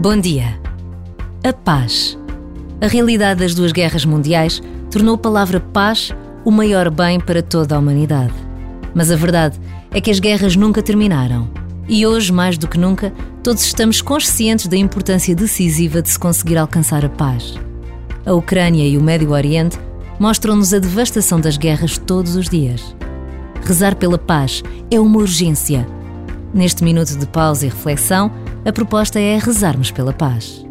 Bom dia. A paz. A realidade das duas guerras mundiais tornou a palavra paz o maior bem para toda a humanidade. Mas a verdade é que as guerras nunca terminaram. E hoje, mais do que nunca, todos estamos conscientes da importância decisiva de se conseguir alcançar a paz. A Ucrânia e o Médio Oriente mostram-nos a devastação das guerras todos os dias. Rezar pela paz é uma urgência. Neste minuto de pausa e reflexão, a proposta é rezarmos pela paz.